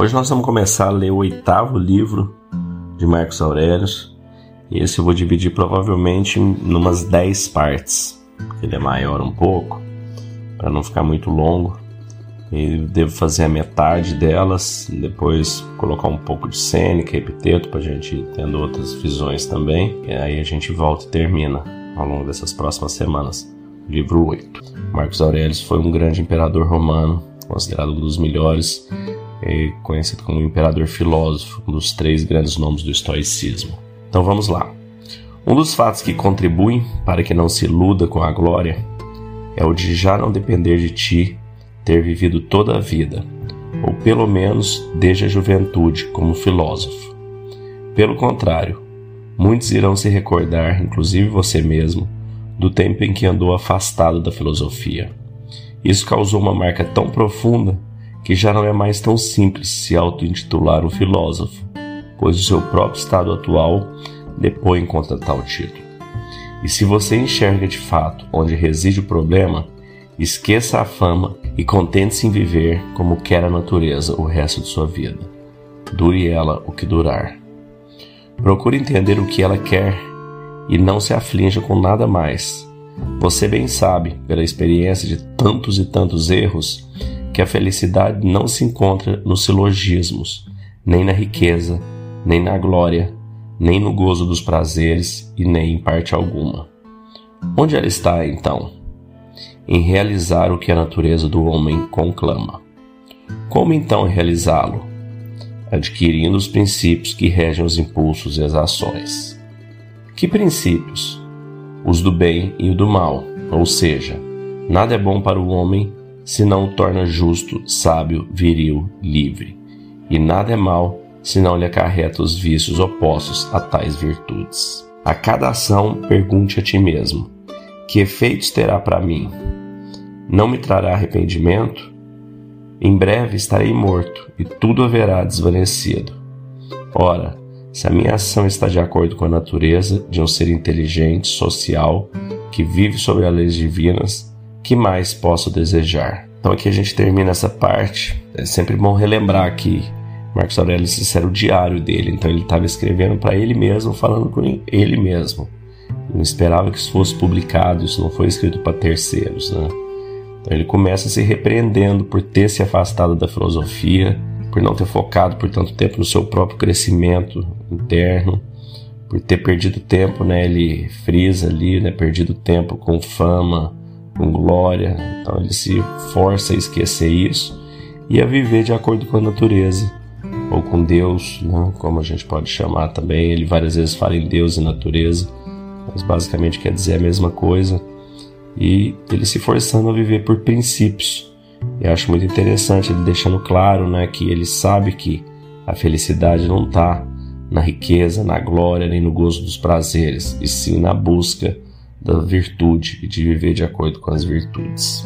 Hoje nós vamos começar a ler o oitavo livro de Marcos Aurélio. Esse eu vou dividir provavelmente em umas 10 partes. Ele é maior um pouco, para não ficar muito longo. Eu devo fazer a metade delas, depois colocar um pouco de cênica e epiteto para a gente ir tendo outras visões também. E aí a gente volta e termina ao longo dessas próximas semanas. Livro 8. Marcos Aurélio foi um grande imperador romano, considerado um dos melhores conhecido como imperador filósofo, um dos três grandes nomes do estoicismo. Então vamos lá. Um dos fatos que contribuem para que não se iluda com a glória é o de já não depender de ti ter vivido toda a vida, ou pelo menos desde a juventude, como filósofo. Pelo contrário, muitos irão se recordar, inclusive você mesmo, do tempo em que andou afastado da filosofia. Isso causou uma marca tão profunda que já não é mais tão simples se auto-intitular um filósofo, pois o seu próprio estado atual depõe contra tal título. E se você enxerga de fato onde reside o problema, esqueça a fama e contente-se em viver como quer a natureza o resto de sua vida. Dure ela o que durar. Procure entender o que ela quer e não se aflinja com nada mais. Você bem sabe, pela experiência de tantos e tantos erros, que a felicidade não se encontra nos silogismos, nem na riqueza, nem na glória, nem no gozo dos prazeres e nem em parte alguma. Onde ela está, então? Em realizar o que a natureza do homem conclama. Como então realizá-lo? Adquirindo os princípios que regem os impulsos e as ações. Que princípios? Os do bem e o do mal, ou seja, nada é bom para o homem se não o torna justo, sábio, viril, livre. E nada é mal se não lhe acarreta os vícios opostos a tais virtudes. A cada ação, pergunte a ti mesmo: que efeitos terá para mim? Não me trará arrependimento? Em breve estarei morto e tudo haverá desvanecido. Ora, se a minha ação está de acordo com a natureza de um ser inteligente, social, que vive sobre as leis divinas, que mais posso desejar? Então aqui a gente termina essa parte. É sempre bom relembrar que Marcos Aurélio esse era o diário dele, então ele estava escrevendo para ele mesmo, falando com ele mesmo. Não esperava que isso fosse publicado, isso não foi escrito para terceiros, né? Então ele começa se repreendendo por ter se afastado da filosofia, por não ter focado por tanto tempo no seu próprio crescimento interno, por ter perdido tempo, né? Ele frisa ali, né? Perdido tempo com fama, com glória. Então ele se força a esquecer isso e a viver de acordo com a natureza ou com Deus, né? como a gente pode chamar também. Ele várias vezes fala em Deus e natureza, mas basicamente quer dizer a mesma coisa. E ele se forçando a viver por princípios. E acho muito interessante ele deixando claro né, que ele sabe que a felicidade não está na riqueza, na glória, nem no gozo dos prazeres, e sim na busca da virtude e de viver de acordo com as virtudes.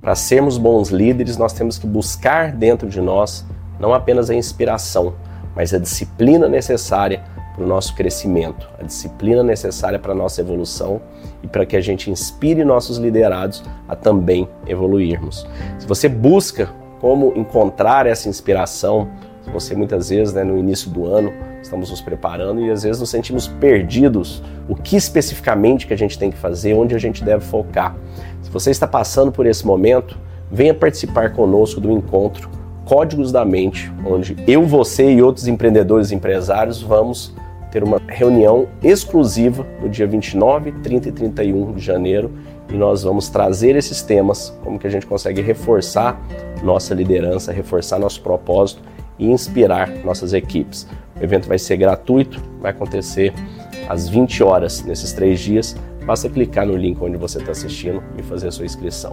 Para sermos bons líderes, nós temos que buscar dentro de nós não apenas a inspiração, mas a disciplina necessária para o nosso crescimento, a disciplina necessária para a nossa evolução e para que a gente inspire nossos liderados a também evoluirmos. Se você busca como encontrar essa inspiração, se você muitas vezes, né, no início do ano, estamos nos preparando e às vezes nos sentimos perdidos. O que especificamente que a gente tem que fazer, onde a gente deve focar. Se você está passando por esse momento, venha participar conosco do encontro Códigos da Mente, onde eu, você e outros empreendedores e empresários vamos ter uma reunião exclusiva no dia 29, 30 e 31 de janeiro e nós vamos trazer esses temas, como que a gente consegue reforçar nossa liderança, reforçar nosso propósito e inspirar nossas equipes. O evento vai ser gratuito, vai acontecer às 20 horas nesses três dias. Basta clicar no link onde você está assistindo e fazer a sua inscrição.